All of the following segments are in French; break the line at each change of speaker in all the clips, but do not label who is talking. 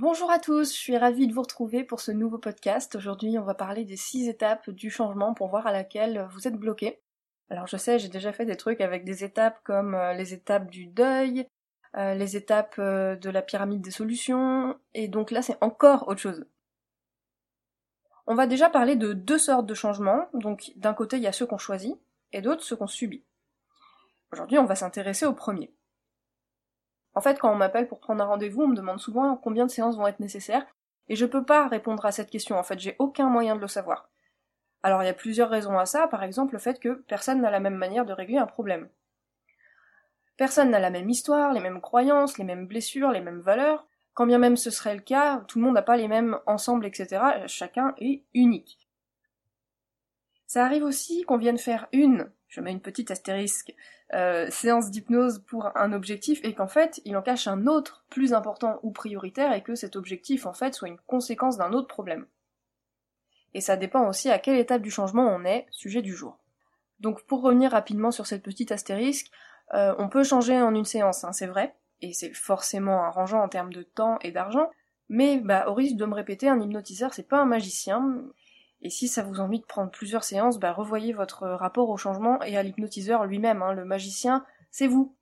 Bonjour à tous, je suis ravie de vous retrouver pour ce nouveau podcast. Aujourd'hui, on va parler des six étapes du changement pour voir à laquelle vous êtes bloqué. Alors je sais, j'ai déjà fait des trucs avec des étapes comme euh, les étapes du deuil, euh, les étapes euh, de la pyramide des solutions, et donc là c'est encore autre chose. On va déjà parler de deux sortes de changements, donc d'un côté il y a ceux qu'on choisit, et d'autres ceux qu'on subit. Aujourd'hui on va s'intéresser au premier. En fait, quand on m'appelle pour prendre un rendez-vous, on me demande souvent combien de séances vont être nécessaires, et je peux pas répondre à cette question, en fait, j'ai aucun moyen de le savoir. Alors il y a plusieurs raisons à ça, par exemple le fait que personne n'a la même manière de régler un problème. Personne n'a la même histoire, les mêmes croyances, les mêmes blessures, les mêmes valeurs. Quand bien même ce serait le cas, tout le monde n'a pas les mêmes ensembles, etc. Chacun est unique. Ça arrive aussi qu'on vienne faire une, je mets une petite astérisque, euh, séance d'hypnose pour un objectif et qu'en fait il en cache un autre plus important ou prioritaire et que cet objectif en fait soit une conséquence d'un autre problème. Et ça dépend aussi à quelle étape du changement on est, sujet du jour. Donc pour revenir rapidement sur cette petite astérisque, euh, on peut changer en une séance, hein, c'est vrai, et c'est forcément arrangeant en termes de temps et d'argent, mais bah, au risque de me répéter, un hypnotiseur c'est pas un magicien, et si ça vous envie de prendre plusieurs séances, bah revoyez votre rapport au changement et à l'hypnotiseur lui-même. Hein. Le magicien, c'est vous.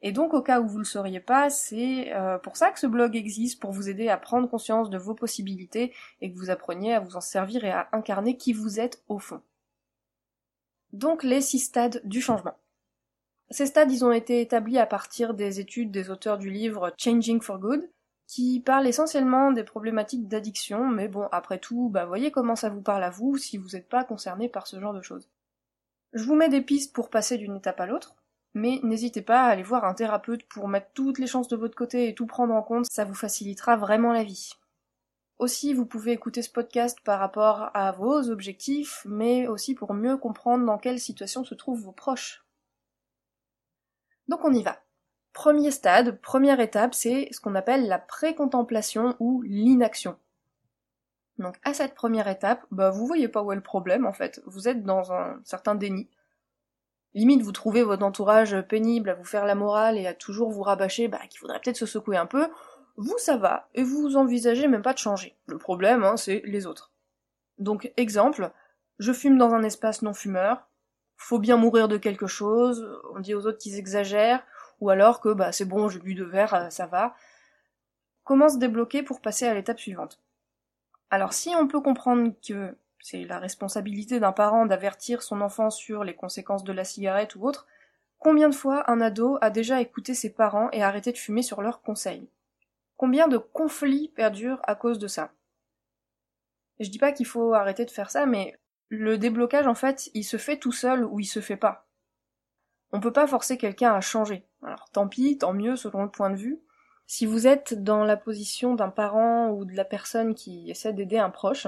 Et donc au cas où vous le sauriez pas, c'est euh, pour ça que ce blog existe, pour vous aider à prendre conscience de vos possibilités et que vous appreniez à vous en servir et à incarner qui vous êtes au fond. Donc les six stades du changement. Ces stades, ils ont été établis à partir des études des auteurs du livre Changing for Good, qui parle essentiellement des problématiques d'addiction, mais bon, après tout, bah voyez comment ça vous parle à vous si vous n'êtes pas concerné par ce genre de choses. Je vous mets des pistes pour passer d'une étape à l'autre, mais n'hésitez pas à aller voir un thérapeute pour mettre toutes les chances de votre côté et tout prendre en compte, ça vous facilitera vraiment la vie. Aussi, vous pouvez écouter ce podcast par rapport à vos objectifs, mais aussi pour mieux comprendre dans quelle situation se trouvent vos proches. Donc on y va. Premier stade, première étape, c'est ce qu'on appelle la précontemplation ou l'inaction. Donc à cette première étape, bah vous voyez pas où est le problème en fait, vous êtes dans un certain déni. Limite vous trouvez votre entourage pénible à vous faire la morale et à toujours vous rabâcher bah qu'il faudrait peut-être se secouer un peu, vous ça va, et vous envisagez même pas de changer. Le problème, hein, c'est les autres. Donc exemple, je fume dans un espace non fumeur, faut bien mourir de quelque chose, on dit aux autres qu'ils exagèrent, ou alors que bah c'est bon, j'ai bu deux verres, euh, ça va. Comment se débloquer pour passer à l'étape suivante? Alors si on peut comprendre que c'est la responsabilité d'un parent d'avertir son enfant sur les conséquences de la cigarette ou autre, combien de fois un ado a déjà écouté ses parents et arrêté de fumer sur leurs conseils? Combien de conflits perdurent à cause de ça? Je dis pas qu'il faut arrêter de faire ça, mais le déblocage en fait, il se fait tout seul ou il se fait pas. On peut pas forcer quelqu'un à changer. Alors tant pis, tant mieux selon le point de vue. Si vous êtes dans la position d'un parent ou de la personne qui essaie d'aider un proche,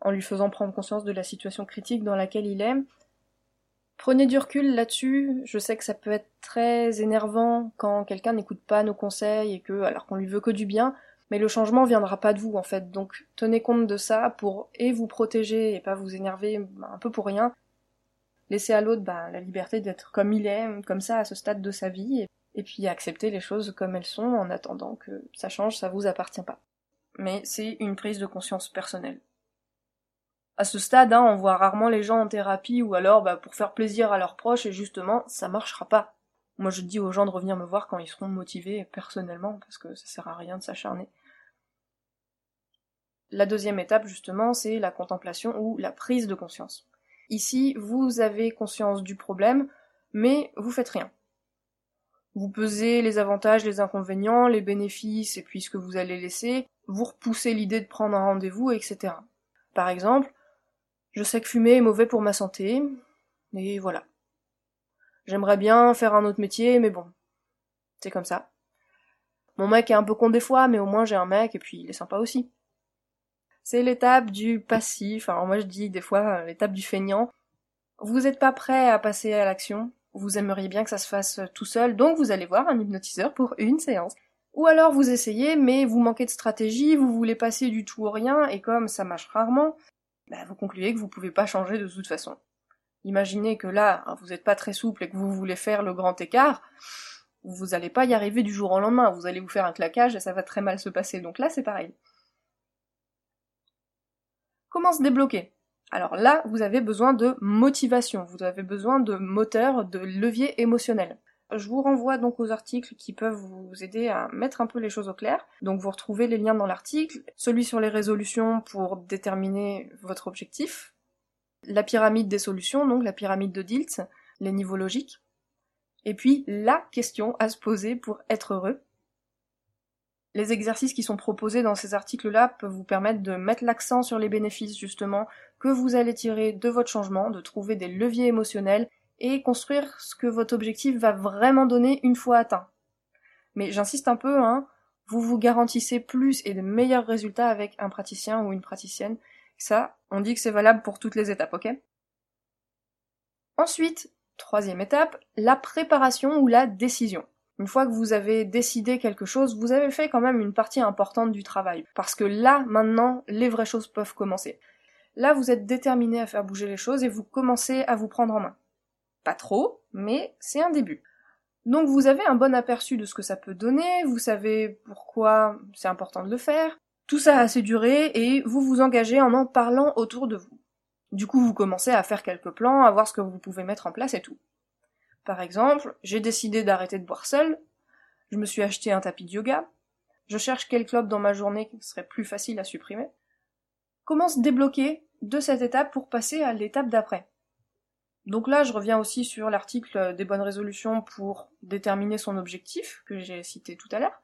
en lui faisant prendre conscience de la situation critique dans laquelle il est, prenez du recul là-dessus. Je sais que ça peut être très énervant quand quelqu'un n'écoute pas nos conseils et que, alors qu'on lui veut que du bien, mais le changement viendra pas de vous en fait. Donc tenez compte de ça pour et vous protéger et pas vous énerver un peu pour rien, laisser à l'autre bah, la liberté d'être comme il est, comme ça à ce stade de sa vie, et, puis accepter les choses comme elles sont en attendant que ça change, ça vous appartient pas. Mais c'est une prise de conscience personnelle. À ce stade, hein, on voit rarement les gens en thérapie ou alors bah, pour faire plaisir à leurs proches et justement, ça marchera pas. Moi je dis aux gens de revenir me voir quand ils seront motivés personnellement parce que ça sert à rien de s'acharner. La deuxième étape justement, c'est la contemplation ou la prise de conscience. Ici, vous avez conscience du problème, mais vous faites rien. Vous pesez les avantages, les inconvénients, les bénéfices et puis ce que vous allez laisser, vous repoussez l'idée de prendre un rendez-vous, etc. Par exemple, je sais que fumer est mauvais pour ma santé, et voilà. J'aimerais bien faire un autre métier, mais bon, c'est comme ça. Mon mec est un peu con des fois, mais au moins j'ai un mec, et puis il est sympa aussi. C'est l'étape du passif, alors moi je dis des fois euh, l'étape du feignant. Vous n'êtes pas prêt à passer à l'action, vous aimeriez bien que ça se fasse euh, tout seul, donc vous allez voir un hypnotiseur pour une séance. Ou alors vous essayez, mais vous manquez de stratégie, vous voulez passer du tout au rien, et comme ça marche rarement, bah vous concluez que vous pouvez pas changer de toute façon. Imaginez que là, hein, vous n'êtes pas très souple et que vous voulez faire le grand écart, Vous n'allez pas y arriver du jour au lendemain, vous allez vous faire un claquage et ça va très mal se passer. Donc là, c'est pareil. Comment se débloquer Alors là, vous avez besoin de motivation, vous avez besoin de moteur, de levier émotionnel. Je vous renvoie donc aux articles qui peuvent vous aider à mettre un peu les choses au clair. Donc vous retrouvez les liens dans l'article, celui sur les résolutions pour déterminer votre objectif, la pyramide des solutions, donc la pyramide de Diltz, les niveaux logiques, et puis la question à se poser pour être heureux. Les exercices qui sont proposés dans ces articles-là peuvent vous permettre de mettre l'accent sur les bénéfices justement que vous allez tirer de votre changement, de trouver des leviers émotionnels et construire ce que votre objectif va vraiment donner une fois atteint. Mais j'insiste un peu, hein, vous vous garantissez plus et de meilleurs résultats avec un praticien ou une praticienne. Ça, on dit que c'est valable pour toutes les étapes, ok? Ensuite, troisième étape, la préparation ou la décision. Une fois que vous avez décidé quelque chose, vous avez fait quand même une partie importante du travail. Parce que là, maintenant, les vraies choses peuvent commencer. Là, vous êtes déterminé à faire bouger les choses et vous commencez à vous prendre en main. Pas trop, mais c'est un début. Donc vous avez un bon aperçu de ce que ça peut donner, vous savez pourquoi c'est important de le faire. Tout ça a assez duré et vous vous engagez en en parlant autour de vous. Du coup, vous commencez à faire quelques plans, à voir ce que vous pouvez mettre en place et tout. Par exemple, j'ai décidé d'arrêter de boire seul, je me suis acheté un tapis de yoga, je cherche quel club dans ma journée qui serait plus facile à supprimer. Comment se débloquer de cette étape pour passer à l'étape d'après? Donc là, je reviens aussi sur l'article des bonnes résolutions pour déterminer son objectif, que j'ai cité tout à l'heure.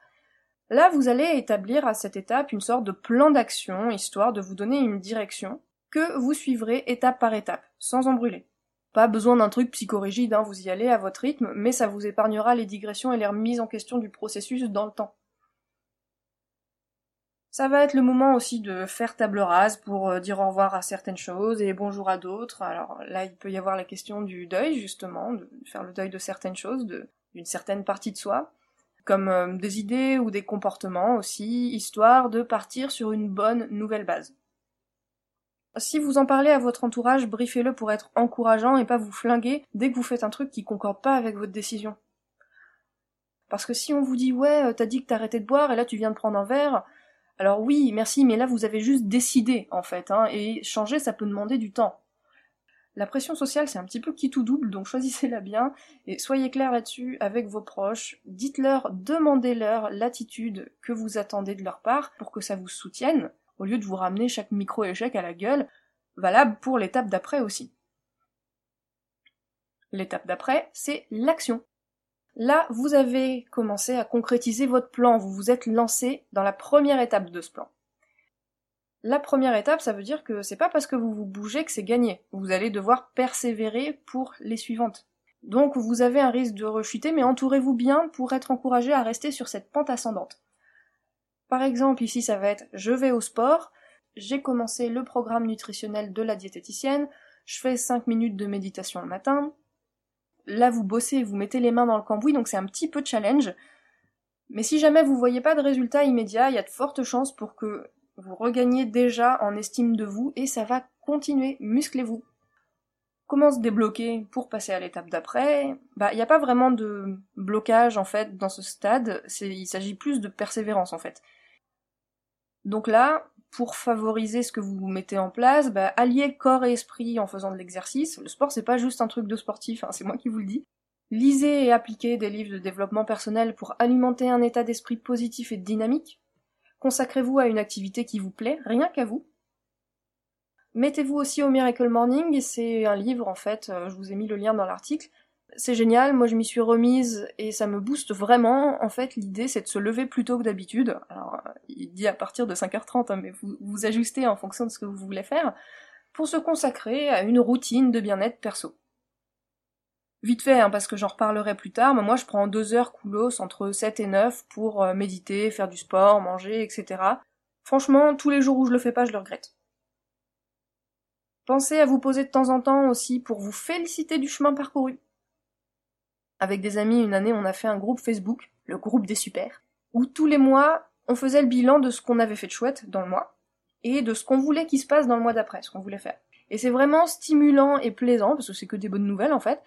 Là, vous allez établir à cette étape une sorte de plan d'action, histoire de vous donner une direction, que vous suivrez étape par étape, sans en brûler. Pas besoin d'un truc psychorigide, hein, vous y allez à votre rythme, mais ça vous épargnera les digressions et les remises en question du processus dans le temps. Ça va être le moment aussi de faire table rase pour euh, dire au revoir à certaines choses et bonjour à d'autres. Alors là, il peut y avoir la question du deuil, justement, de faire le deuil de certaines choses, d'une certaine partie de soi, comme euh, des idées ou des comportements aussi, histoire de partir sur une bonne nouvelle base. Si vous en parlez à votre entourage, briefez-le pour être encourageant et pas vous flinguer dès que vous faites un truc qui concorde pas avec votre décision. Parce que si on vous dit ouais, euh, t'as dit que t'arrêtais de boire et là tu viens de prendre un verre, alors oui, merci, mais là vous avez juste décidé en fait, hein, et changer ça peut demander du temps. La pression sociale c'est un petit peu qui tout double, donc choisissez-la bien, et soyez clair là-dessus avec vos proches, dites-leur, demandez-leur l'attitude que vous attendez de leur part pour que ça vous soutienne, au lieu de vous ramener chaque micro-échec à la gueule, valable pour l'étape d'après aussi. L'étape d'après, c'est l'action. Là, vous avez commencé à concrétiser votre plan, vous vous êtes lancé dans la première étape de ce plan. La première étape, ça veut dire que c'est pas parce que vous vous bougez que c'est gagné. Vous allez devoir persévérer pour les suivantes. Donc vous avez un risque de rechuter, mais entourez-vous bien pour être encouragé à rester sur cette pente ascendante. Par exemple, ici ça va être je vais au sport, j'ai commencé le programme nutritionnel de la diététicienne, je fais 5 minutes de méditation le matin, là vous bossez, vous mettez les mains dans le cambouis, donc c'est un petit peu challenge. Mais si jamais vous voyez pas de résultat immédiat, il y a de fortes chances pour que vous regagniez déjà en estime de vous et ça va continuer, musclez-vous. Comment se débloquer pour passer à l'étape d'après Bah, il n'y a pas vraiment de blocage en fait dans ce stade, il s'agit plus de persévérance en fait. Donc là, pour favoriser ce que vous mettez en place, bah, alliez corps et esprit en faisant de l'exercice. Le sport, c'est pas juste un truc de sportif, hein, c'est moi qui vous le dis. Lisez et appliquez des livres de développement personnel pour alimenter un état d'esprit positif et dynamique. Consacrez-vous à une activité qui vous plaît, rien qu'à vous. Mettez-vous aussi au Miracle Morning, c'est un livre en fait, euh, je vous ai mis le lien dans l'article, c'est génial, moi je m'y suis remise et ça me booste vraiment. En fait, l'idée c'est de se lever plus tôt que d'habitude. Alors, il dit à partir de 5h30, hein, mais vous vous ajustez en fonction de ce que vous voulez faire, pour se consacrer à une routine de bien-être perso. Vite fait, hein, parce que j'en reparlerai plus tard, mais moi je prends deux heures coulos entre 7 et 9 pour euh, méditer, faire du sport, manger, etc. Franchement, tous les jours où je le fais pas, je le regrette. Pensez à vous poser de temps en temps aussi pour vous féliciter du chemin parcouru. Avec des amis, une année, on a fait un groupe Facebook, le groupe des super, où tous les mois, on faisait le bilan de ce qu'on avait fait de chouette dans le mois, et de ce qu'on voulait qu'il se passe dans le mois d'après, ce qu'on voulait faire. Et c'est vraiment stimulant et plaisant, parce que c'est que des bonnes nouvelles en fait.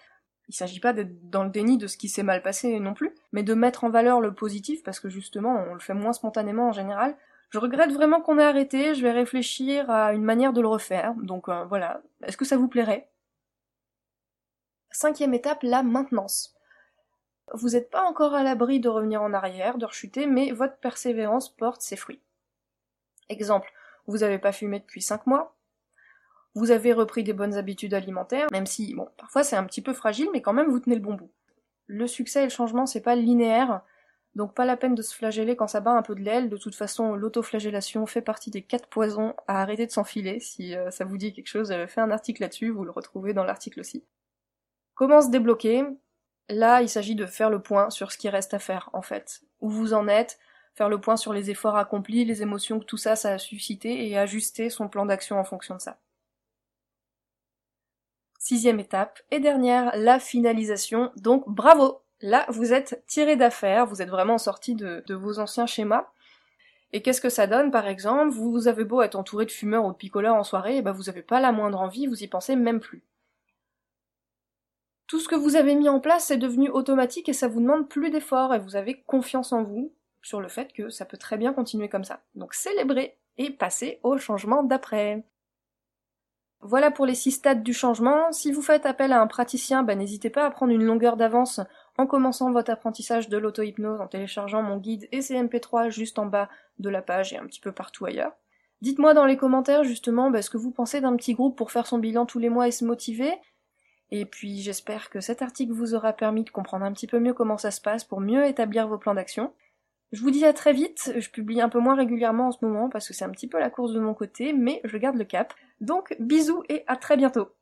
Il s'agit pas d'être dans le déni de ce qui s'est mal passé non plus, mais de mettre en valeur le positif, parce que justement, on le fait moins spontanément en général. Je regrette vraiment qu'on ait arrêté, je vais réfléchir à une manière de le refaire, donc euh, voilà. Est-ce que ça vous plairait? Cinquième étape, la maintenance. Vous n'êtes pas encore à l'abri de revenir en arrière, de rechuter, mais votre persévérance porte ses fruits. Exemple, vous n'avez pas fumé depuis 5 mois, vous avez repris des bonnes habitudes alimentaires, même si, bon, parfois c'est un petit peu fragile, mais quand même vous tenez le bon bout. Le succès et le changement, c'est pas linéaire, donc pas la peine de se flageller quand ça bat un peu de l'aile. De toute façon, l'autoflagellation fait partie des quatre poisons à arrêter de s'enfiler. Si euh, ça vous dit quelque chose, j'avais fait un article là-dessus, vous le retrouvez dans l'article aussi. Comment se débloquer? Là, il s'agit de faire le point sur ce qui reste à faire, en fait. Où vous en êtes, faire le point sur les efforts accomplis, les émotions que tout ça, ça a suscité, et ajuster son plan d'action en fonction de ça. Sixième étape et dernière, la finalisation. Donc bravo Là, vous êtes tiré d'affaire, vous êtes vraiment sorti de, vos anciens schémas. Et qu'est-ce que ça donne, par exemple Vous avez beau être entouré de fumeurs ou de picoleurs en soirée, et ben vous n'avez pas la moindre envie, vous y pensez même plus. Tout ce que vous avez mis en place est devenu automatique et ça vous demande plus d'efforts et vous avez confiance en vous sur le fait que ça peut très bien continuer comme ça. Donc célébrez et passez au changement d'après. Voilà pour les six stades du changement. Si vous faites appel à un praticien, bah, n'hésitez pas à prendre une longueur d'avance en commençant votre apprentissage de l'auto-hypnose en téléchargeant mon guide et mp 3 juste en bas de la page et un petit peu partout ailleurs. Dites-moi dans les commentaires justement bah, ce que vous pensez d'un petit groupe pour faire son bilan tous les mois et se motiver. Et puis j'espère que cet article vous aura permis de comprendre un petit peu mieux comment ça se passe pour mieux établir vos plans d'action. Je vous dis à très vite, je publie un peu moins régulièrement en ce moment parce que c'est un petit peu la course de mon côté, mais je garde le cap. Donc bisous et à très bientôt